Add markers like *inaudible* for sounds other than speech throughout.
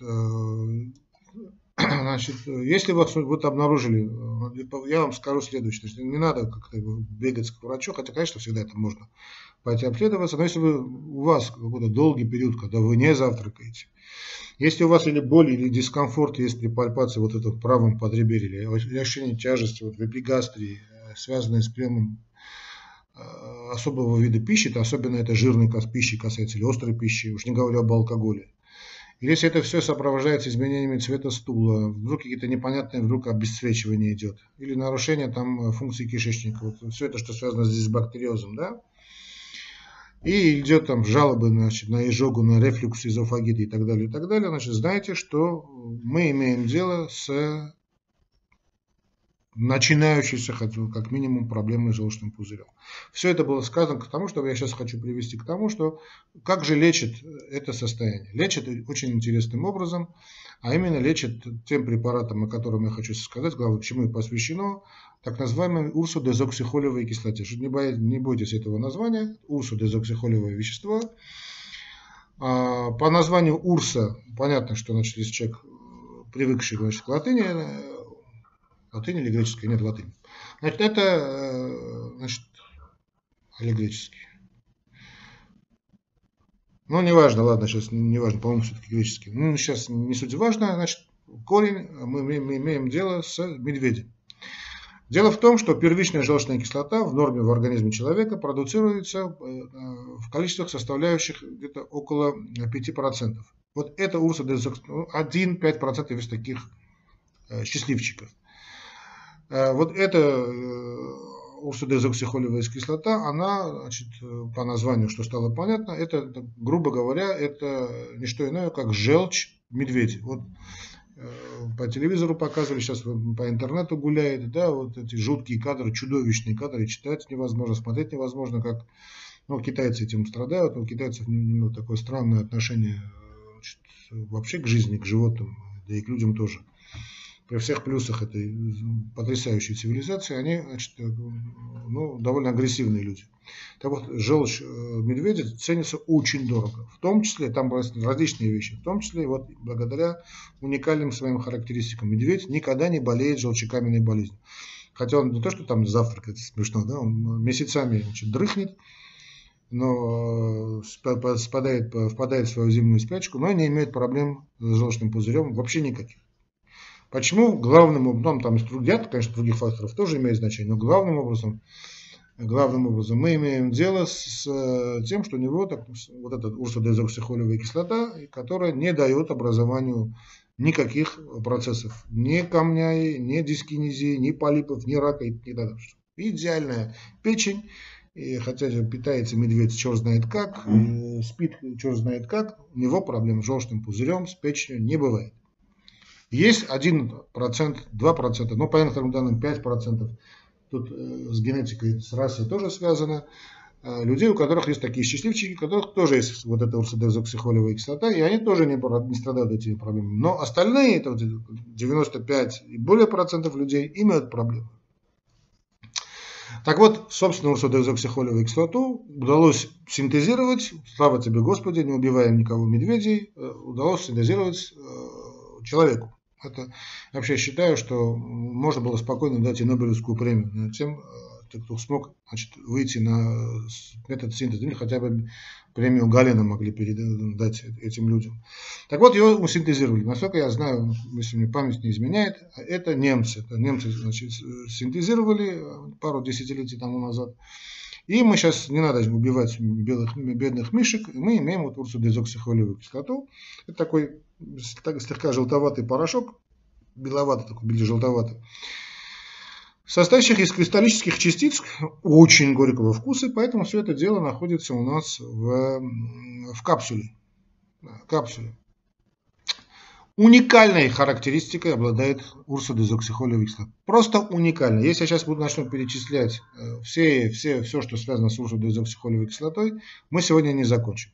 *clears throat* значит, если вас вот обнаружили, я вам скажу следующее, что не надо как-то бегать к врачу, хотя, конечно, всегда это можно пойти обследоваться, но если вы, у вас какой-то долгий период, когда вы не завтракаете, если у вас или боль, или дискомфорт есть при пальпации вот этого правом подреберья, или ощущение тяжести вот в эпигастрии, связанные с приемом Э, особого вида пищи, это особенно это жирной пищи касается или острой пищи, уж не говоря об алкоголе. И если это все сопровождается изменениями цвета стула, вдруг какие-то непонятные, вдруг обесцвечивание идет, или нарушение там функции кишечника, вот все это, что связано с дисбактериозом, да, и идет там жалобы значит, на изжогу, на рефлюкс, изофагит и так далее, и так далее, значит, знаете, что мы имеем дело с начинающейся, как минимум, проблемой с желчным пузырем. Все это было сказано к тому, что я сейчас хочу привести к тому, что как же лечит это состояние. Лечит очень интересным образом, а именно лечит тем препаратом, о котором я хочу сказать, главное, чему и посвящено, так называемой урсодезоксихолевой кислоте. Не, не бойтесь этого названия, урсодезоксихолевое вещество. А, по названию урса, понятно, что значит, если человек привыкший значит, к латыни, Латынь или греческая? Нет, латынь. Значит, это э, значит, или греческий. Ну, неважно, ладно, сейчас неважно, по-моему, все-таки греческий. Ну, сейчас не суть важно, значит, корень, мы, мы, мы имеем дело с медведем. Дело в том, что первичная желчная кислота в норме в организме человека продуцируется э, в количествах, составляющих где-то около 5%. Вот это урса 1-5% из таких э, счастливчиков. Э, вот эта э, урсодезоксихолевая кислота, она, значит, по названию, что стало понятно, это, грубо говоря, это не что иное, как желчь медведя. Вот э, по телевизору показывали, сейчас по интернету гуляет, да, вот эти жуткие кадры, чудовищные кадры, читать невозможно, смотреть невозможно, как, ну, китайцы этим страдают, у китайцев ну, такое странное отношение значит, вообще к жизни, к животным, да и к людям тоже при всех плюсах этой потрясающей цивилизации, они значит, э, ну, довольно агрессивные люди. Так вот, желчь э, медведя ценится очень дорого. В том числе, там различные вещи, в том числе вот благодаря уникальным своим характеристикам. Медведь никогда не болеет желчекаменной болезнью. Хотя он не то, что там завтракает, смешно, да, он месяцами значит, дрыхнет, но э, спадает, впадает в свою зимнюю спячку, но не имеет проблем с желчным пузырем вообще никаких. Почему главным образом, там есть ряд, конечно, других факторов тоже имеет значение, но главным образом, главным образом мы имеем дело с тем, что у него так, вот эта урсодезоксихолевая кислота, которая не дает образованию никаких процессов, ни камня, ни дискинезии, ни полипов, ни рака и так далее. Идеальная печень, и хотя питается медведь черт знает как, спит черт знает как, у него проблем с желчным пузырем, с печенью не бывает. Есть 1%, 2%, ну, по некоторым данным 5%. Тут э, с генетикой, с расой тоже связано. Э, людей, у которых есть такие счастливчики, у которых тоже есть вот эта урсодезоксихолевая кислота, и они тоже не, не страдают этими проблемами. Но остальные, это 95 и более процентов людей, имеют проблемы. Так вот, собственно, урсодезоксихолевую кислоту удалось синтезировать, слава тебе Господи, не убиваем никого медведей, э, удалось синтезировать человеку. Это вообще считаю, что можно было спокойно дать и Нобелевскую премию тем, э, кто смог значит, выйти на метод синтеза, или хотя бы премию Галина могли передать этим людям. Так вот, его синтезировали. Насколько я знаю, если мне память не изменяет, это немцы. Это немцы значит, синтезировали пару десятилетий тому назад. И мы сейчас, не надо убивать белых, бедных мишек, мы имеем вот урсодезоксихолевую кислоту. Это такой слегка желтоватый порошок, беловатый такой, бело-желтоватый, состоящих из кристаллических частиц очень горького вкуса, поэтому все это дело находится у нас в, в капсуле. капсуле. Уникальной характеристикой обладает урсодезоксихолевая кислота. Просто уникально. Если я сейчас буду начну перечислять э, все, все, все, что связано с урсодезоксихолевой кислотой, мы сегодня не закончим.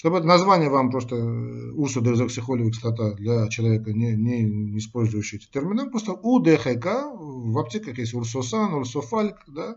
Чтобы название вам просто э, урсодезоксихолевая кислота для человека, не, не, не использующий эти термины, просто УДХК, в аптеках есть урсосан, урсофальк, да,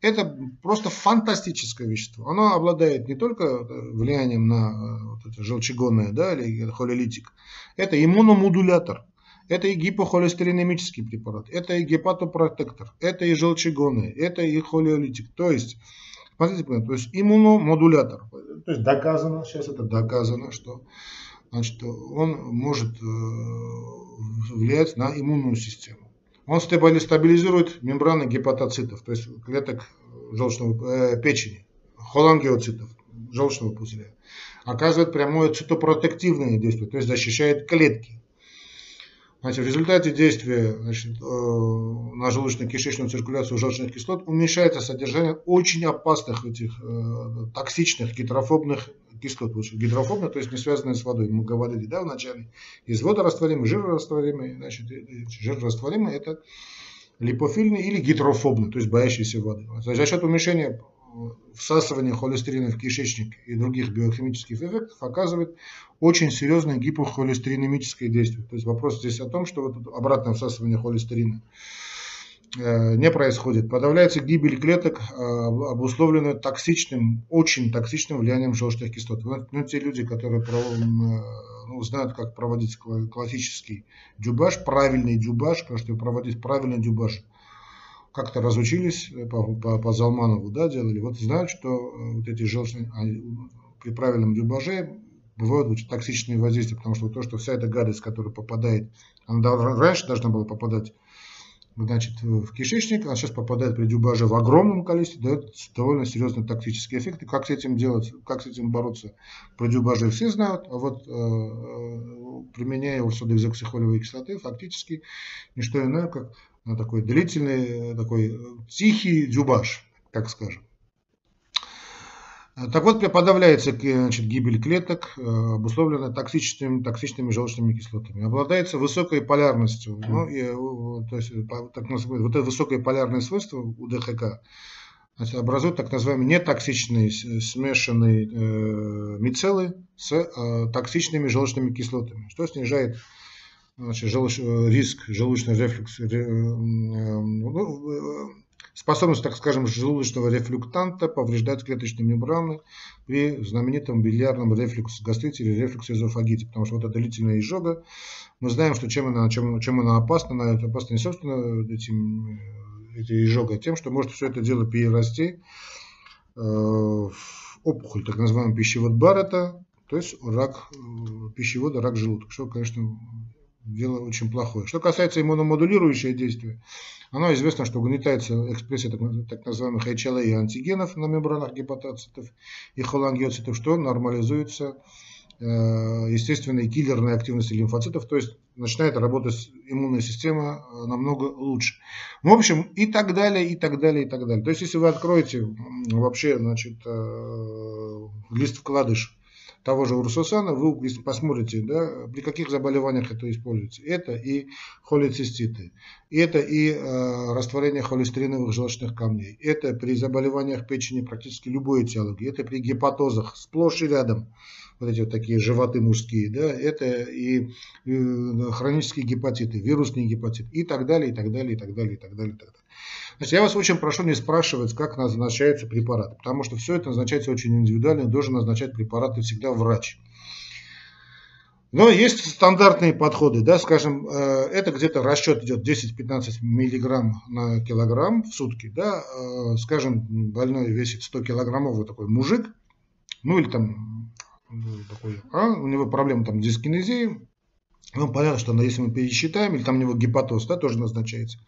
Это просто фантастическое вещество. Оно обладает не только влиянием на вот это желчегонное, да, или холилитик, это иммуномодулятор. Это и гипохолестеринемический препарат, это и гепатопротектор, это и желчегонный, это и холиолитик. То есть, смотрите, то есть иммуномодулятор. То есть доказано, сейчас это доказано, что значит, он может э, влиять на иммунную систему. Он стабилизирует мембраны гепатоцитов, то есть клеток желчного, э, печени, холангиоцитов, желчного пузыря. Оказывает прямое цитопротективное действие, то есть защищает клетки. Значит, в результате действия значит, э, на желудочно-кишечную циркуляцию желчных кислот уменьшается содержание очень опасных этих э, токсичных гидрофобных кислот. Гидрофобных, то есть не связанные с водой. Мы говорили да, вначале. Есть водорастворимый, жирорастворимый. Значит, жирорастворимый это липофильный или гидрофобный, то есть боящийся воды. За счет уменьшения всасывание холестерина в кишечник и других биохимических эффектов оказывает очень серьезное гипохолестеринемическое действие. То есть вопрос здесь о том, что вот обратное всасывание холестерина э, не происходит. Подавляется гибель клеток, э, обусловленная токсичным, очень токсичным влиянием желчных кислот. Ну, те люди, которые э, ну, знают, как проводить классический дюбаж, правильный дюбаж, потому проводить правильный дюбаж – как-то разучились э, по, по, по Залманову, да, делали, вот знают, что э, вот эти желчные, при правильном дюбаже бывают очень токсичные воздействия, потому что то, что вся эта гадость, которая попадает, она раньше должна была попадать значит, в кишечник, а сейчас попадает при дюбаже в огромном количестве, дает довольно серьезный токсический эффект. И как с этим делать, как с этим бороться, при дюбаже все знают, а вот э, э применяя урсодоэкзоксихолевой кислоты, фактически не что иное, как на такой длительный, такой тихий дюбаш, так скажем. Так вот, подавляется значит, гибель клеток, э, обусловленная токсичными, токсичными желчными кислотами. Обладается высокой полярностью. Ну, и, то есть, так называемое, вот это высокое полярное свойство у ДХК значит, образует так называемые нетоксичные смешанные э, мицеллы с э, токсичными желчными кислотами, что снижает значит, желуч, э, риск желудочного рефлюкса, э, э, ну, способность, так скажем, желудочного рефлюктанта повреждать клеточные мембраны при знаменитом бильярдном рефлюксе гастрите или рефлюксе эзофагите, потому что вот эта длительная изжога, мы знаем, что чем она, чем, чем она опасна, она опасна не собственно этим, этой изжогой, а тем, что может все это дело перерасти в опухоль, так называемый пищевод Баррета, то есть рак пищевода, рак желудка, что, конечно, дело очень плохое. Что касается иммуномодулирующего действия, оно известно, что угнетается экспрессия так, так называемых HLA антигенов на мембранах гепатоцитов и холангиоцитов, что нормализуется э, естественной киллерной активности лимфоцитов, то есть начинает работать иммунная система э, намного лучше. В общем, и так далее, и так далее, и так далее. То есть, если вы откроете вообще, значит, э, лист вкладыш того же урсусана, вы посмотрите, да, при каких заболеваниях это используется. Это и холециститы, это и э, растворение холестериновых желчных камней, это при заболеваниях печени практически любой этиологии, это при гепатозах сплошь и рядом вот эти вот такие животы мужские, да, это и, и хронические гепатиты, вирусные гепатиты и так далее, и так далее, и так далее, и так далее, и так далее. Значит, я вас очень прошу не спрашивать, как назначаются препараты, потому что все это назначается очень индивидуально, должен назначать препараты всегда врач. Но есть стандартные подходы, да, скажем, э, это где-то расчет идет 10-15 миллиграмм на килограмм в сутки, да, э, скажем, больной весит 100 килограммов, вот такой мужик, ну или там такой, а, у него проблемы там с дискинезией, ну понятно, что если мы пересчитаем, или там у него гепатоз, да, тоже назначается,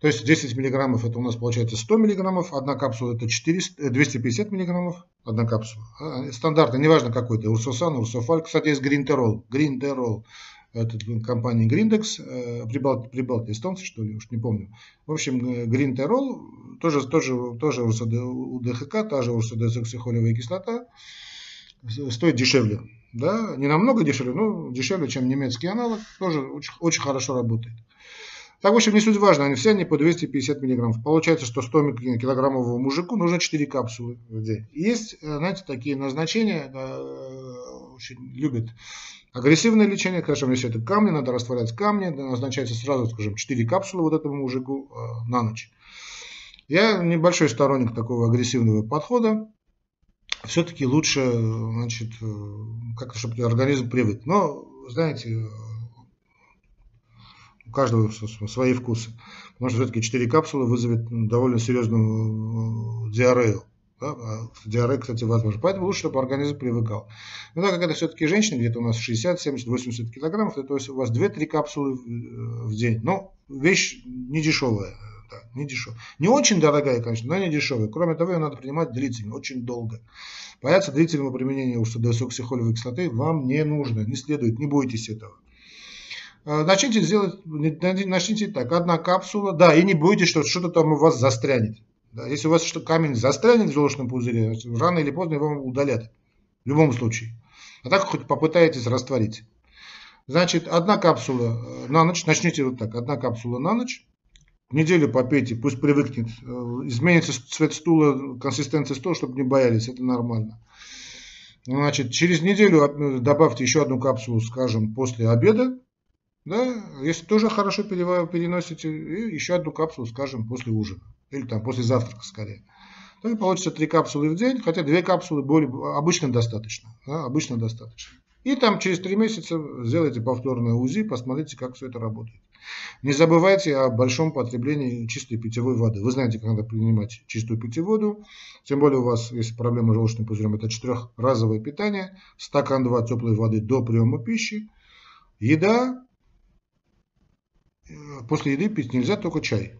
то есть 10 миллиграммов это у нас получается 100 миллиграммов, одна капсула это 400, 250 э, миллиграммов, одна капсула. А, стандартно, неважно какой то урсосан, урсофаль. Кстати, есть гринтерол. Гринтерол. Это компания Гриндекс, Прибалт, Прибалт эстонцы, что ли, уж не помню. В общем, э, Гринтерол, тоже, тоже, тоже у ДХК, та же урсодезоксихолевая кислота, стоит дешевле. Да? Не намного дешевле, но дешевле, чем немецкий аналог, тоже очень, очень хорошо работает. Так, в общем, не суть важно, они все они по 250 миллиграммов. Получается, что 100 килограммовому мужику нужно 4 капсулы в день. Есть, э, знаете, такие назначения, э, очень любят агрессивное лечение, скажем, если это камни, надо растворять камни, назначается сразу, скажем, 4 капсулы вот этому мужику э, на ночь. Я небольшой сторонник такого агрессивного подхода. Все-таки лучше, значит, как-то, чтобы организм привык. Но, знаете, у каждого свои вкусы. Потому что все-таки 4 капсулы вызовет довольно серьезную диарею. Да? А диарея, кстати, возможно. Поэтому лучше, чтобы организм привыкал. Но так как это все-таки женщины, где-то у нас 60, 70, 80 килограммов, то есть у вас 2-3 капсулы в день. Но вещь не дешевая. Не дешевая. Не очень дорогая, конечно, но не дешевая. Кроме того, ее надо принимать длительно, очень долго. Бояться длительного применения урсодесоксихолевой кислоты вам не нужно, не следует, не бойтесь этого. А, начните сделать, начните так, одна капсула, да, и не бойтесь, что что-то там у вас застрянет. Да, если у вас что камень застрянет в желчном пузыре, рано или поздно его удалят. В любом случае. А так хоть попытаетесь растворить. Значит, одна капсула э, на ночь, начните вот так, одна капсула на ночь, неделю попейте, пусть привыкнет, э, изменится цвет стула, консистенция стула, чтобы не боялись, это нормально. Значит, через неделю э, добавьте еще одну капсулу, скажем, после обеда, да, если тоже хорошо переносите, и еще одну капсулу, скажем, после ужина. Или там после завтрака скорее. То получится три капсулы в день, хотя две капсулы более, обычно достаточно. Да, обычно достаточно. И там через три месяца сделайте повторное УЗИ, посмотрите, как все это работает. Не забывайте о большом потреблении чистой питьевой воды. Вы знаете, как надо принимать чистую питьевую воду. Тем более у вас, если проблема с желчным пузырем, это четырехразовое питание. Стакан 2 теплой воды до приема пищи. Еда, после еды пить нельзя только чай.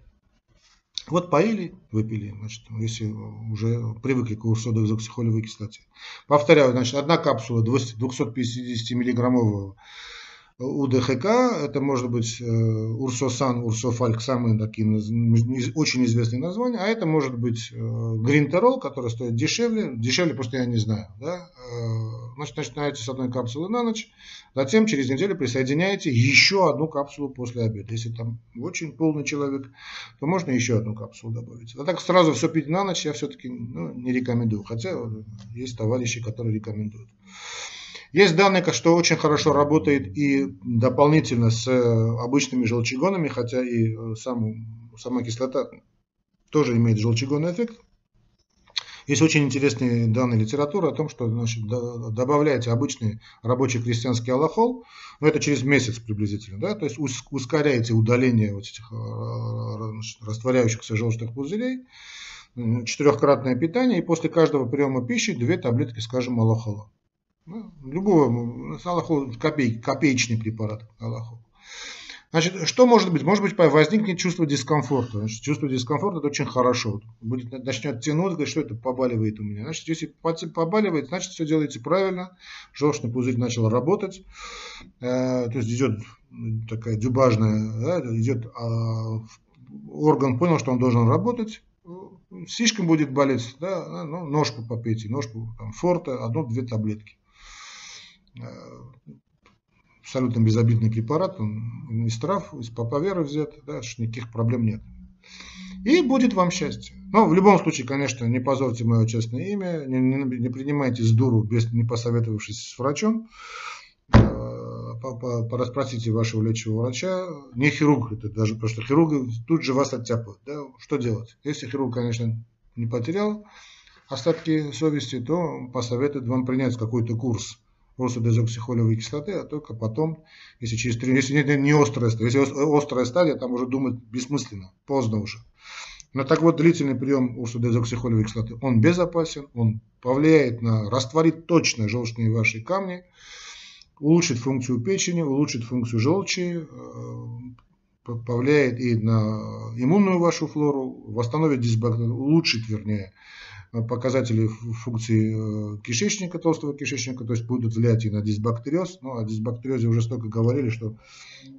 Вот поили, выпили, значит, если уже привыкли к урсодоизоксихолевой кислоте. Повторяю, значит, одна капсула 250 миллиграммового УДХК, это может быть э, Урсосан, Урсофальк, самые такие очень известные названия, а это может быть э, Гринтерол, который стоит дешевле, дешевле просто я не знаю. Да? Э, значит, начинаете с одной капсулы на ночь, затем через неделю присоединяете еще одну капсулу после обеда. Если там очень полный человек, то можно еще одну капсулу добавить. А так сразу все пить на ночь я все-таки ну, не рекомендую, хотя есть товарищи, которые рекомендуют. Есть данные, что очень хорошо работает и дополнительно с э, обычными желчегонами, хотя и э, сам, сама кислота тоже имеет желчегонный эффект. Есть очень интересные данные литературы о том, что значит, добавляете обычный рабочий крестьянский аллохол, но это через месяц приблизительно, да, то есть ускоряете удаление вот этих э, растворяющихся желчных пузырей, четырехкратное питание, и после каждого приема пищи две таблетки, скажем, аллохола. Ну, любого, Аллаху копей, копеечный препарат Аллаху. Значит, что может быть? Может быть, возникнет чувство дискомфорта. Значит, чувство дискомфорта это очень хорошо. Будет, начнет тянуть, говорит, что это побаливает у меня. Значит, если побаливает, значит, все делаете правильно. Желчный пузырь начал работать. Э, то есть идет такая дюбажная, да, идет э, орган понял, что он должен работать. Слишком будет болеть, да, ну, ножку попейте, ножку там, форта, одну-две таблетки. Э, абсолютно безобидный препарат, он из трав, из папаверы взят, да, никаких проблем нет. И будет вам счастье. Но в любом случае, конечно, не позорьте мое честное имя, не, не, не принимайте с дуру, без, не посоветовавшись с врачом. Э, Пораспросите вашего лечащего врача. Не хирург, это даже потому что хирург тут же вас оттяпают. Да? Что делать? Если хирург, конечно, не потерял остатки совести, то посоветует вам принять какой-то курс просто дезоксихолевой кислоты, а только потом, если через три, если не, не острая стадия, если острая стадия, там уже думать бессмысленно, поздно уже. Но так вот, длительный прием урсодезоксихолевой кислоты, он безопасен, он повлияет на, растворит точно желчные ваши камни, улучшит функцию печени, улучшит функцию желчи, э, повлияет и на иммунную вашу флору, восстановит дисбактерию, улучшит, вернее, показатели функции э, кишечника, толстого кишечника, то есть будут влиять и на дисбактериоз. Ну, о дисбактериозе уже столько говорили, что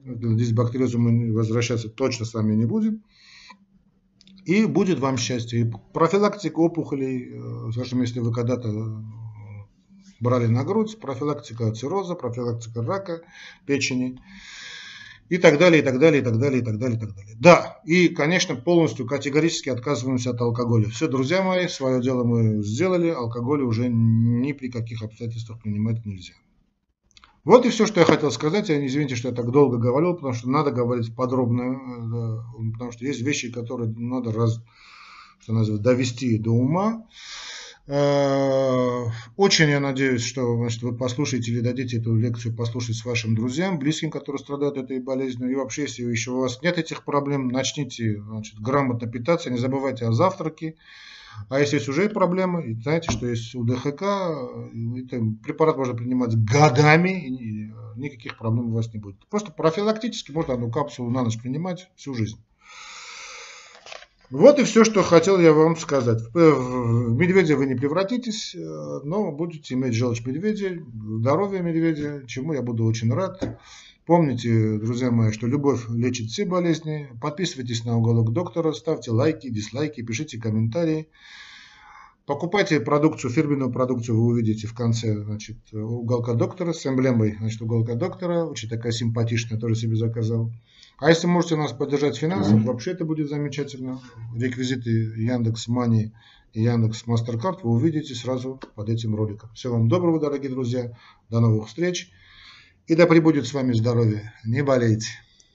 к дисбактериозу мы возвращаться точно с вами не будем. И будет вам счастье. Профилактика опухолей, э, скажем, если вы когда-то брали на грудь, профилактика цирроза, профилактика рака печени и так далее, и так далее, и так далее, и так далее, и так далее. Да, и, конечно, полностью категорически отказываемся от алкоголя. Все, друзья мои, свое дело мы сделали, алкоголь уже ни при каких обстоятельствах принимать нельзя. Вот и все, что я хотел сказать. Я извините, что я так долго говорил, потому что надо говорить подробно, э, потому что есть вещи, которые надо раз, что называется, довести до ума. Э, очень я надеюсь, что значит, вы послушаете или дадите эту лекцию послушать с вашим друзьям, близким, которые страдают этой болезнью. И вообще, если еще у вас нет этих проблем, начните значит, грамотно питаться, не забывайте о завтраке. А если есть уже проблемы, знаете, что есть у ДХК, это препарат можно принимать годами, и никаких проблем у вас не будет. Просто профилактически можно одну капсулу на ночь принимать всю жизнь. Вот и все, что хотел я вам сказать. В медведя вы не превратитесь, э, но будете иметь желчь медведя, здоровье медведя, чему я буду очень рад. Помните, друзья мои, что любовь лечит все болезни. Подписывайтесь на уголок доктора, ставьте лайки, дизлайки, пишите комментарии. Покупайте продукцию, фирменную продукцию вы увидите в конце значит, уголка доктора с эмблемой значит, уголка доктора. Очень такая симпатичная, тоже себе заказал. А если можете нас поддержать финансово, вообще это будет замечательно. Реквизиты Яндекс Мани и Яндекс Мастеркард вы увидите сразу под этим роликом. Всего вам доброго, дорогие друзья. До новых встреч. И да пребудет с вами здоровье. Не болейте.